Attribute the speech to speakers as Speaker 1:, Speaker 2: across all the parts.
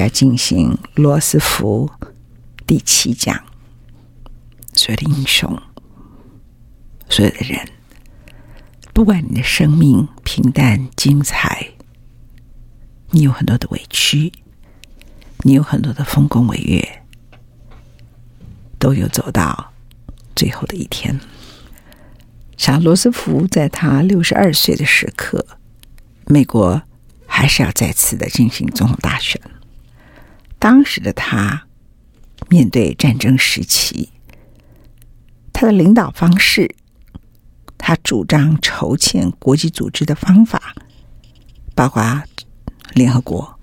Speaker 1: 家进行罗斯福第七讲，所有的英雄，所有的人，不管你的生命平淡精彩，你有很多的委屈，你有很多的丰功伟业，都有走到最后的一天。像罗斯福在他六十二岁的时刻，美国。还是要再次的进行总统大选。当时的他面对战争时期，他的领导方式，他主张筹建国际组织的方法，包括联合国，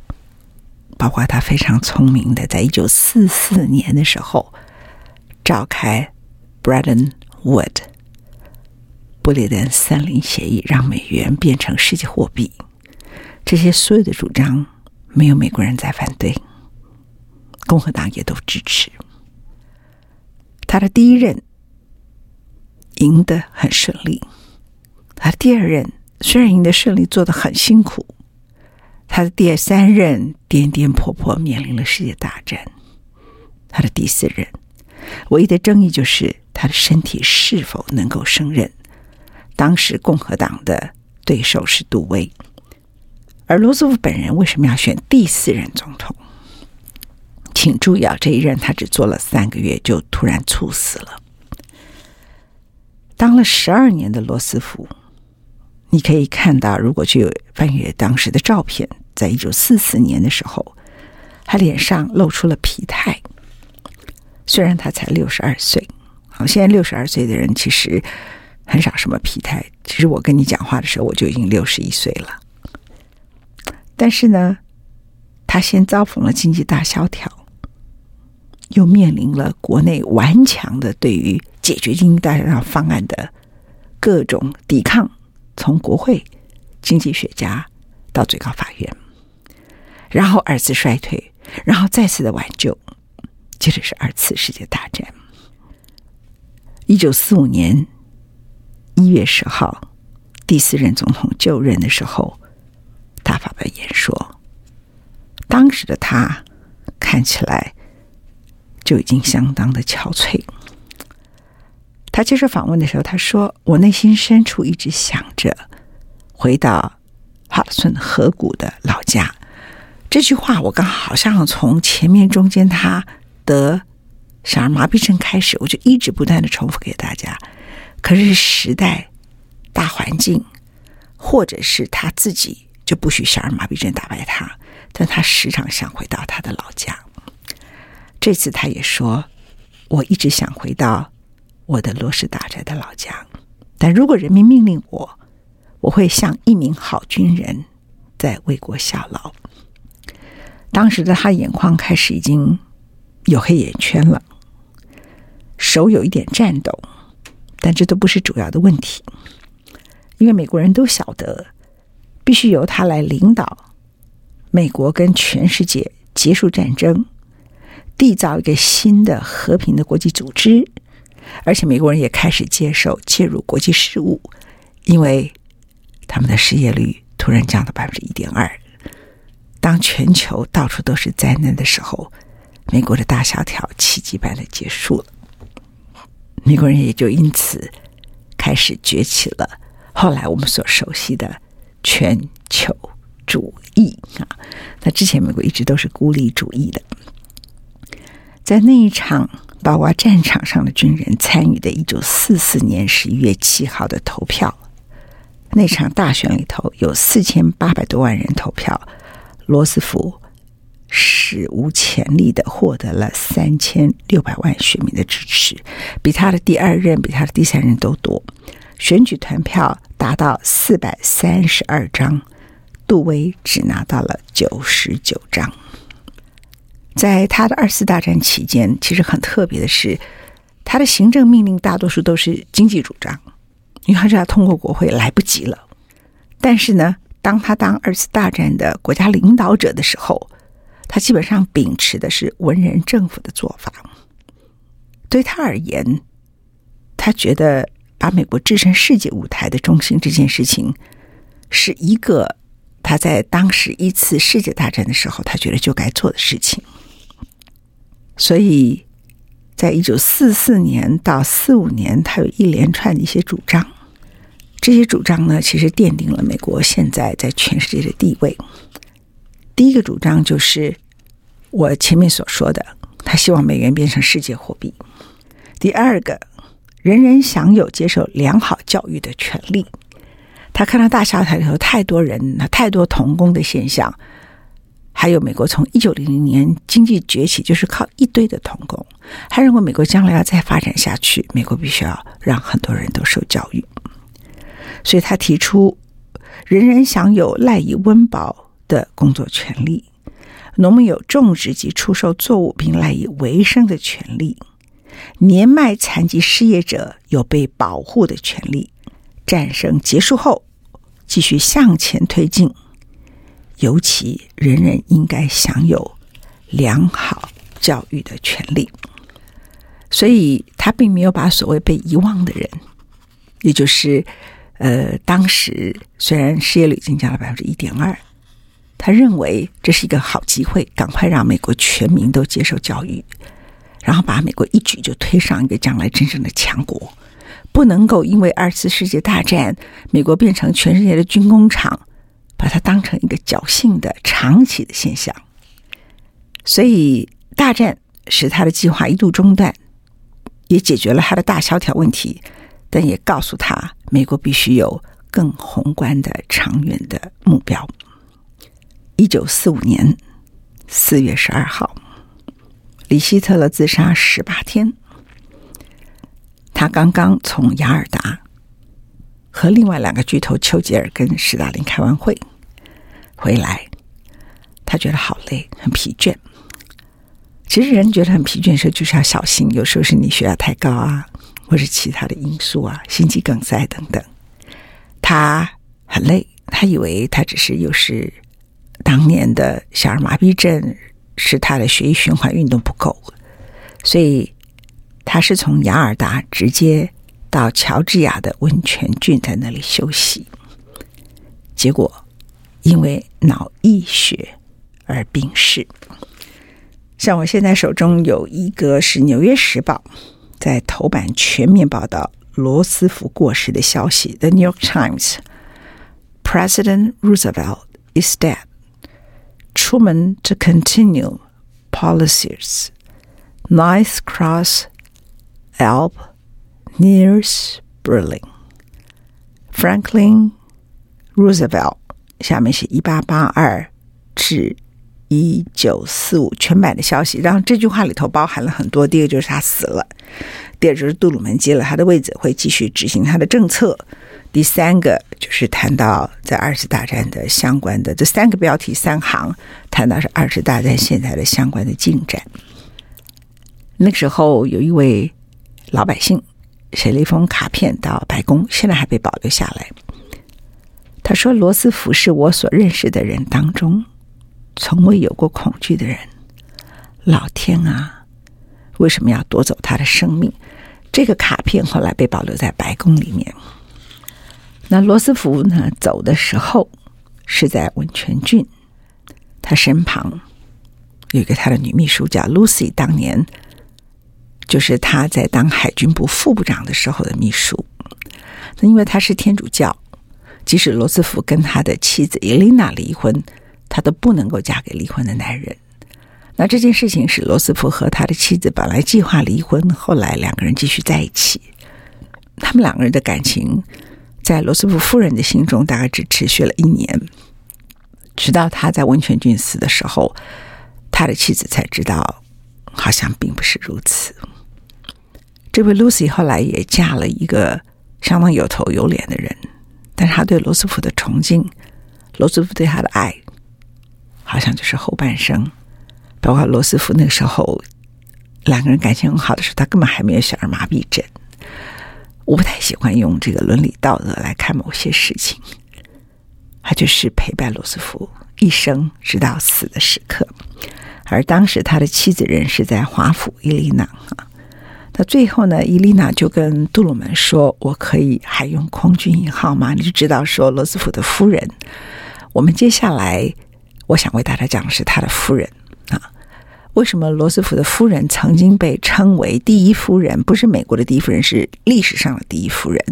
Speaker 1: 包括他非常聪明的，在一九四四年的时候召开 Bretton Wood 布列登森林协议，让美元变成世界货币。这些所有的主张，没有美国人在反对，共和党也都支持。他的第一任赢得很顺利，他的第二任虽然赢得顺利，做得很辛苦，他的第三任颠颠簸簸面临了世界大战，他的第四任唯一的争议就是他的身体是否能够胜任。当时共和党的对手是杜威。而罗斯福本人为什么要选第四任总统？请注意啊，这一任他只做了三个月，就突然猝死了。当了十二年的罗斯福，你可以看到，如果去翻阅当时的照片，在一九四四年的时候，他脸上露出了疲态。虽然他才六十二岁，好，现在六十二岁的人其实很少什么疲态。其实我跟你讲话的时候，我就已经六十一岁了。但是呢，他先遭逢了经济大萧条，又面临了国内顽强的对于解决经济大萧条方案的各种抵抗，从国会、经济学家到最高法院，然后二次衰退，然后再次的挽救，接着是二次世界大战。一九四五年一月十号，第四任总统就任的时候。他发表演说，当时的他看起来就已经相当的憔悴。他接受访问的时候，他说：“我内心深处一直想着回到哈德逊河谷的老家。”这句话我刚好像从前面中间他得小儿麻痹症开始，我就一直不断的重复给大家。可是时代、大环境，或者是他自己。就不许小儿麻痹症打败他，但他时常想回到他的老家。这次他也说：“我一直想回到我的罗氏大宅的老家，但如果人民命令我，我会像一名好军人，在为国效劳。”当时的他眼眶开始已经有黑眼圈了，手有一点颤抖，但这都不是主要的问题，因为美国人都晓得。必须由他来领导美国跟全世界结束战争，缔造一个新的和平的国际组织，而且美国人也开始接受介入国际事务，因为他们的失业率突然降到百分之一点二。当全球到处都是灾难的时候，美国的大萧条奇迹般的结束了，美国人也就因此开始崛起了。后来我们所熟悉的。全球主义啊，那之前美国一直都是孤立主义的。在那一场包括战场上的军人参与的1944年11月7号的投票，那场大选里头有四千八百多万人投票，罗斯福史无前例的获得了三千六百万选民的支持，比他的第二任、比他的第三任都多。选举团票达到四百三十二张，杜威只拿到了九十九张。在他的二次大战期间，其实很特别的是，他的行政命令大多数都是经济主张，因为他是要通过国会来不及了。但是呢，当他当二次大战的国家领导者的时候，他基本上秉持的是文人政府的做法。对他而言，他觉得把美国置身世界舞台的中心这件事情，是一个他在当时一次世界大战的时候，他觉得就该做的事情。所以，在一九四四年到四五年，他有一连串的一些主张。这些主张呢，其实奠定了美国现在在全世界的地位。第一个主张就是我前面所说的，他希望美元变成世界货币。第二个，人人享有接受良好教育的权利。他看到大萧条里头太多人，太多童工的现象。还有美国从一九零零年经济崛起，就是靠一堆的童工。他认为美国将来要再发展下去，美国必须要让很多人都受教育。所以他提出，人人享有赖以温饱的工作权利，农民有种植及出售作物并赖以为生的权利，年迈残疾失业者有被保护的权利。战争结束后，继续向前推进。尤其人人应该享有良好教育的权利，所以他并没有把所谓被遗忘的人，也就是呃，当时虽然失业率增加了百分之一点二，他认为这是一个好机会，赶快让美国全民都接受教育，然后把美国一举就推上一个将来真正的强国，不能够因为二次世界大战美国变成全世界的军工厂。把它当成一个侥幸的长期的现象，所以大战使他的计划一度中断，也解决了他的大萧条问题，但也告诉他，美国必须有更宏观的长远的目标。一九四五年四月十二号，离希特勒自杀十八天，他刚刚从雅尔达。和另外两个巨头丘吉尔跟史大林开完会回来，他觉得好累，很疲倦。其实人觉得很疲倦的时候，就是要小心，有时候是你血压太高啊，或是其他的因素啊，心肌梗塞等等。他很累，他以为他只是又是当年的小儿麻痹症，是他的血液循环运动不够，所以他是从雅尔达直接。到乔治亚的温泉郡在那里休息，结果因为脑溢血而病逝。像我现在手中有一个是《纽约时报》在头版全面报道罗斯福过世的消息，《The New York Times》：President Roosevelt is dead. Truman to continue policies. Ninth Cross elb Nears Berlin, Franklin Roosevelt。下面是一八八二至一九四五全版的消息。然后这句话里头包含了很多。第一个就是他死了，第二就是杜鲁门接了他的位置，会继续执行他的政策。第三个就是谈到在二次大战的相关的这三个标题三行，谈到是二次大战现在的相关的进展。那个时候有一位老百姓。写了一封卡片到白宫，现在还被保留下来。他说：“罗斯福是我所认识的人当中从未有过恐惧的人。老天啊，为什么要夺走他的生命？”这个卡片后来被保留在白宫里面。那罗斯福呢？走的时候是在温泉郡，他身旁有一个他的女秘书叫 Lucy，当年。就是他在当海军部副部长的时候的秘书。那因为他是天主教，即使罗斯福跟他的妻子伊琳娜离婚，他都不能够嫁给离婚的男人。那这件事情使罗斯福和他的妻子本来计划离婚，后来两个人继续在一起。他们两个人的感情，在罗斯福夫人的心中大概只持续了一年，直到他在温泉郡死的时候，他的妻子才知道，好像并不是如此。这位 Lucy 后来也嫁了一个相当有头有脸的人，但是他对罗斯福的崇敬，罗斯福对他的爱，好像就是后半生。包括罗斯福那个时候，两个人感情很好的时候，他根本还没有小儿麻痹症。我不太喜欢用这个伦理道德来看某些事情。他就是陪伴罗斯福一生，直到死的时刻。而当时他的妻子人是在华府伊丽娜啊。那最后呢，伊丽娜就跟杜鲁门说：“我可以还用空军一号吗？”你就知道说罗斯福的夫人。我们接下来我想为大家讲的是他的夫人啊。为什么罗斯福的夫人曾经被称为第一夫人？不是美国的第一夫人，是历史上的第一夫人，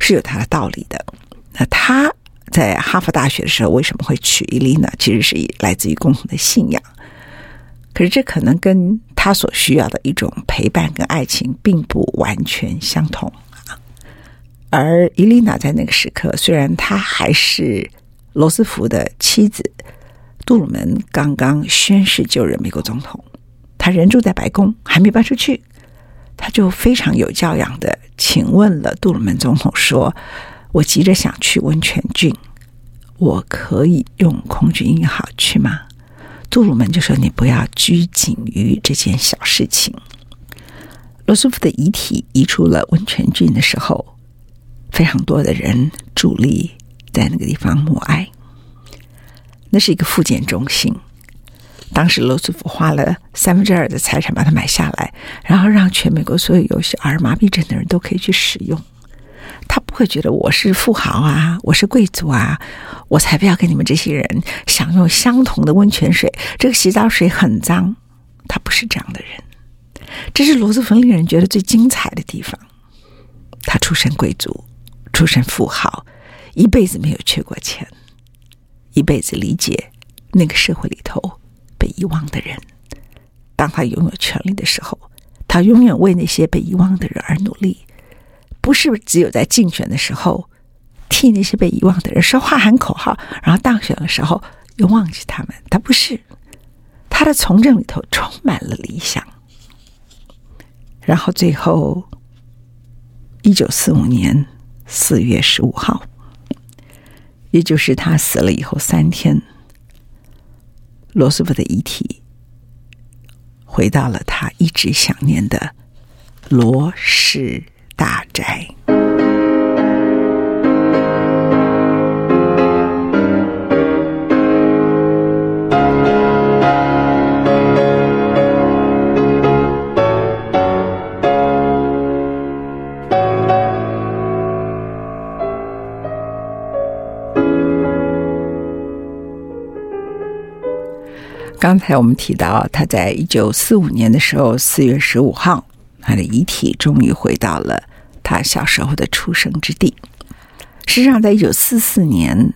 Speaker 1: 是有他的道理的。那他在哈佛大学的时候为什么会娶伊丽娜？其实是来自于共同的信仰。可是这可能跟他所需要的一种陪伴跟爱情并不完全相同啊。而伊丽娜在那个时刻，虽然她还是罗斯福的妻子。杜鲁门刚刚宣誓就任美国总统，她人住在白宫，还没搬出去，他就非常有教养的请问了杜鲁门总统说：“我急着想去温泉郡，我可以用空军一号去吗？”杜鲁门就说：“你不要拘谨于这件小事情。”罗斯福的遗体移出了温泉郡的时候，非常多的人伫立在那个地方默哀。那是一个复健中心，当时罗斯福花了三分之二的财产把它买下来，然后让全美国所有有小儿麻痹症的人都可以去使用。他不会觉得我是富豪啊，我是贵族啊，我才不要跟你们这些人享用相同的温泉水。这个洗澡水很脏，他不是这样的人。这是罗斯福令人觉得最精彩的地方。他出身贵族，出身富豪，一辈子没有缺过钱。一辈子理解那个社会里头被遗忘的人。当他拥有权力的时候，他永远为那些被遗忘的人而努力，不是只有在竞选的时候替那些被遗忘的人说话喊口号，然后当选的时候又忘记他们。他不是，他的从政里头充满了理想。然后最后，一九四五年四月十五号。也就是他死了以后三天，罗斯福的遗体回到了他一直想念的罗氏大宅。刚才我们提到，他在一九四五年的时候，四月十五号，他的遗体终于回到了他小时候的出生之地。实际上，在一九四四年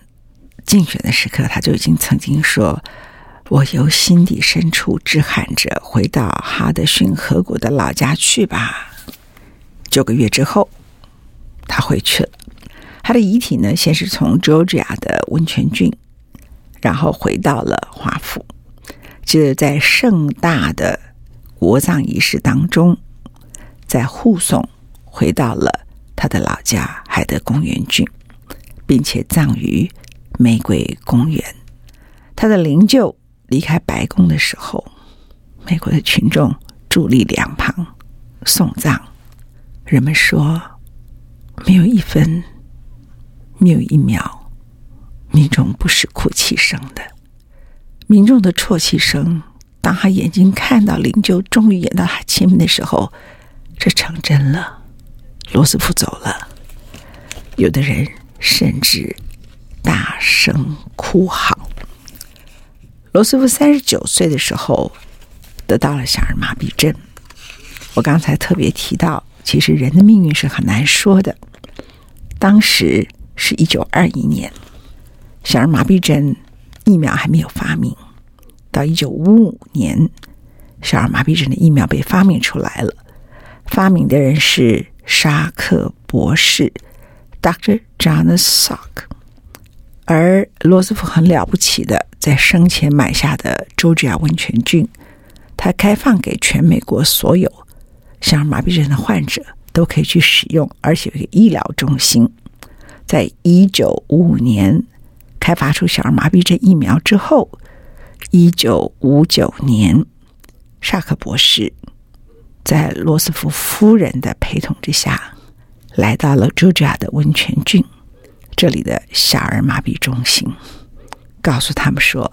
Speaker 1: 竞选的时刻，他就已经曾经说：“我由心底深处直喊着，回到哈德逊河谷的老家去吧。”九个月之后，他回去了。他的遗体呢，先是从 Georgia 的温泉郡，然后回到了华府。接着在盛大的国葬仪式当中，在护送回到了他的老家海德公园郡，并且葬于玫瑰公园。他的灵柩离开白宫的时候，美国的群众伫立两旁送葬。人们说，没有一分，没有一秒，民众不是哭泣声的。民众的啜泣声，当他眼睛看到灵柩终于演到他前面的时候，这成真了。罗斯福走了，有的人甚至大声哭嚎。罗斯福三十九岁的时候得到了小儿麻痹症。我刚才特别提到，其实人的命运是很难说的。当时是一九二一年，小儿麻痹症。疫苗还没有发明，到一九五五年，小儿麻痹症的疫苗被发明出来了。发明的人是沙克博士，Dr. John Salk。而罗斯福很了不起的，在生前买下的乔治亚温泉郡，他开放给全美国所有小儿麻痹症的患者都可以去使用，而且有一个医疗中心。在一九五五年开发出小儿麻痹症疫苗之后，一九五九年，沙克博士在罗斯福夫人的陪同之下，来到了乔治亚的温泉郡这里的小儿麻痹中心，告诉他们说：“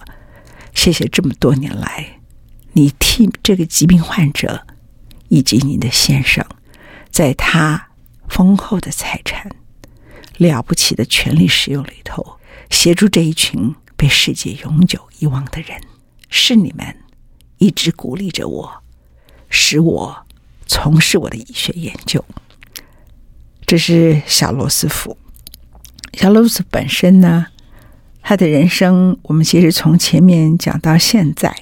Speaker 1: 谢谢这么多年来，你替这个疾病患者以及你的先生，在他丰厚的财产。”了不起的权力使用里头，协助这一群被世界永久遗忘的人，是你们一直鼓励着我，使我从事我的医学研究。这是小罗斯福。小罗斯本身呢，他的人生，我们其实从前面讲到现在，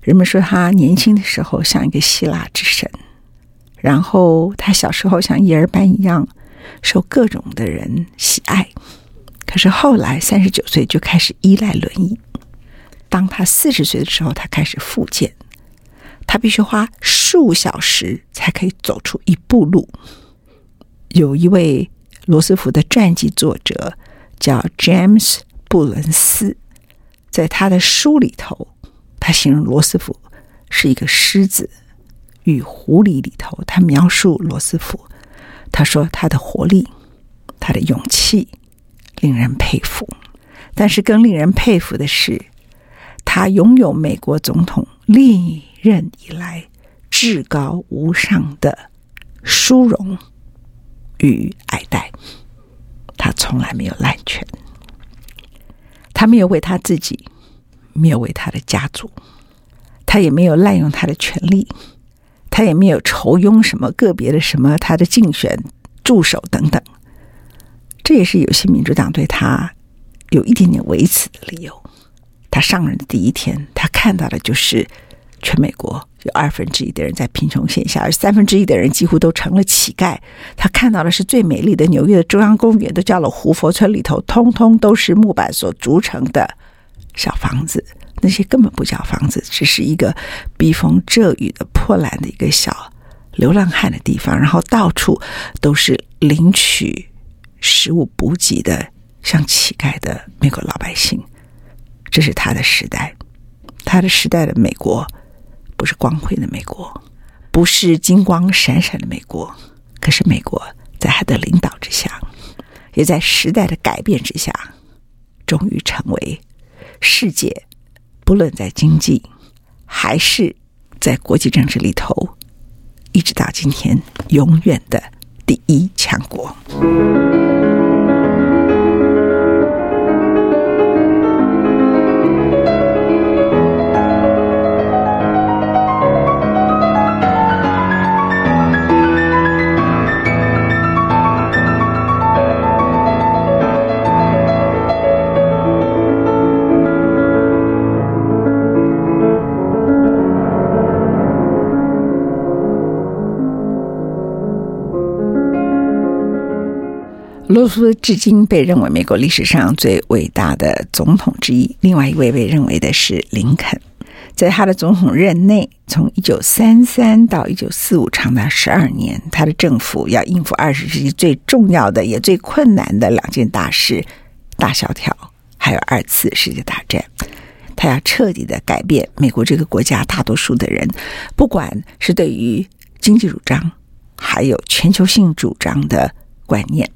Speaker 1: 人们说他年轻的时候像一个希腊之神，然后他小时候像婴儿般一样。受各种的人喜爱，可是后来三十九岁就开始依赖轮椅。当他四十岁的时候，他开始复健，他必须花数小时才可以走出一步路。有一位罗斯福的传记作者叫 James 布伦斯，在他的书里头，他形容罗斯福是一个狮子与狐狸里头，他描述罗斯福。他说：“他的活力，他的勇气，令人佩服。但是更令人佩服的是，他拥有美国总统历任以来至高无上的殊荣与爱戴。他从来没有滥权，他没有为他自己，没有为他的家族，他也没有滥用他的权力。”他也没有酬庸什么个别的什么他的竞选助手等等，这也是有些民主党对他有一点点维持的理由。他上任的第一天，他看到的就是全美国有二分之一的人在贫穷线下，而三分之一的人几乎都成了乞丐。他看到的是最美丽的纽约的中央公园都叫了胡佛村里头，通通都是木板所筑成的小房子。那些根本不叫房子，只是一个避风遮雨的破烂的一个小流浪汉的地方，然后到处都是领取食物补给的像乞丐的美国老百姓。这是他的时代，他的时代的美国不是光辉的美国，不是金光闪闪的美国，可是美国在他的领导之下，也在时代的改变之下，终于成为世界。不论在经济，还是在国际政治里头，一直到今天，永远的第一强国。罗斯至今被认为美国历史上最伟大的总统之一。另外一位被认为的是林肯，在他的总统任内，从一九三三到一九四五长达十二年，他的政府要应付二十世纪最重要的也最困难的两件大事：大萧条，还有二次世界大战。他要彻底的改变美国这个国家大多数的人，不管是对于经济主张，还有全球性主张的观念。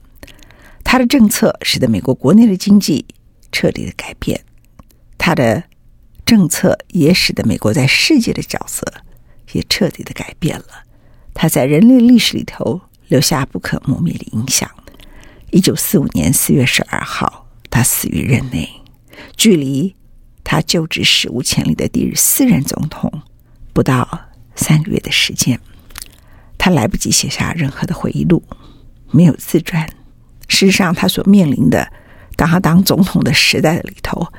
Speaker 1: 他的政策使得美国国内的经济彻底的改变，他的政策也使得美国在世界的角色也彻底的改变了。他在人类历史里头留下不可磨灭的影响。一九四五年四月十二号，他死于任内，距离他就职史无前例的第四任总统不到三个月的时间。他来不及写下任何的回忆录，没有自传。事实上，他所面临的当他当总统的时代里头，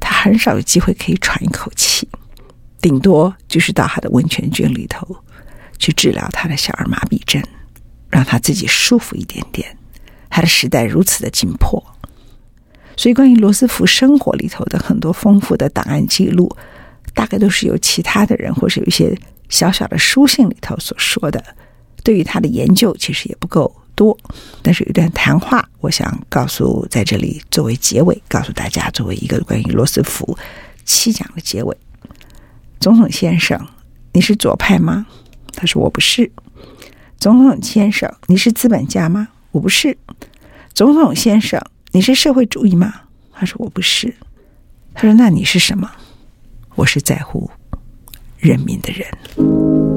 Speaker 1: 他很少有机会可以喘一口气，顶多就是到他的温泉郡里头去治疗他的小儿麻痹症，让他自己舒服一点点。他的时代如此的紧迫，所以关于罗斯福生活里头的很多丰富的档案记录，大概都是由其他的人或是有一些小小的书信里头所说的。对于他的研究，其实也不够多。但是有一段谈话，我想告诉在这里作为结尾，告诉大家作为一个关于罗斯福七讲的结尾。总统先生，你是左派吗？他说我不是。总统先生，你是资本家吗？我不是。总统先生，你是社会主义吗？他说我不是。他说那你是什么？我是在乎人民的人。